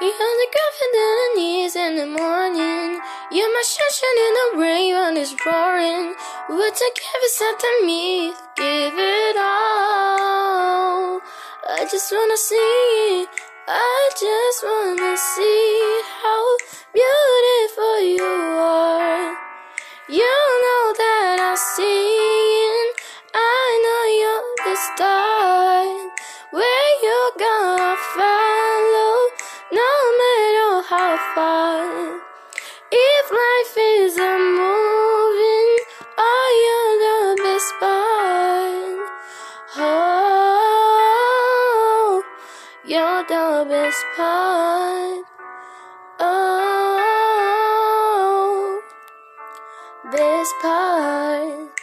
You're the girlfriend that I need in the morning. You're my sunshine in the rain when it's roaring. We're together, something me, give it all. I just wanna see, I just wanna see how beautiful you are. You know that see, and I know you're the star. Where you gonna matter how far. If life is a moving, are you the best part? Oh, you're the best part. Oh, best part.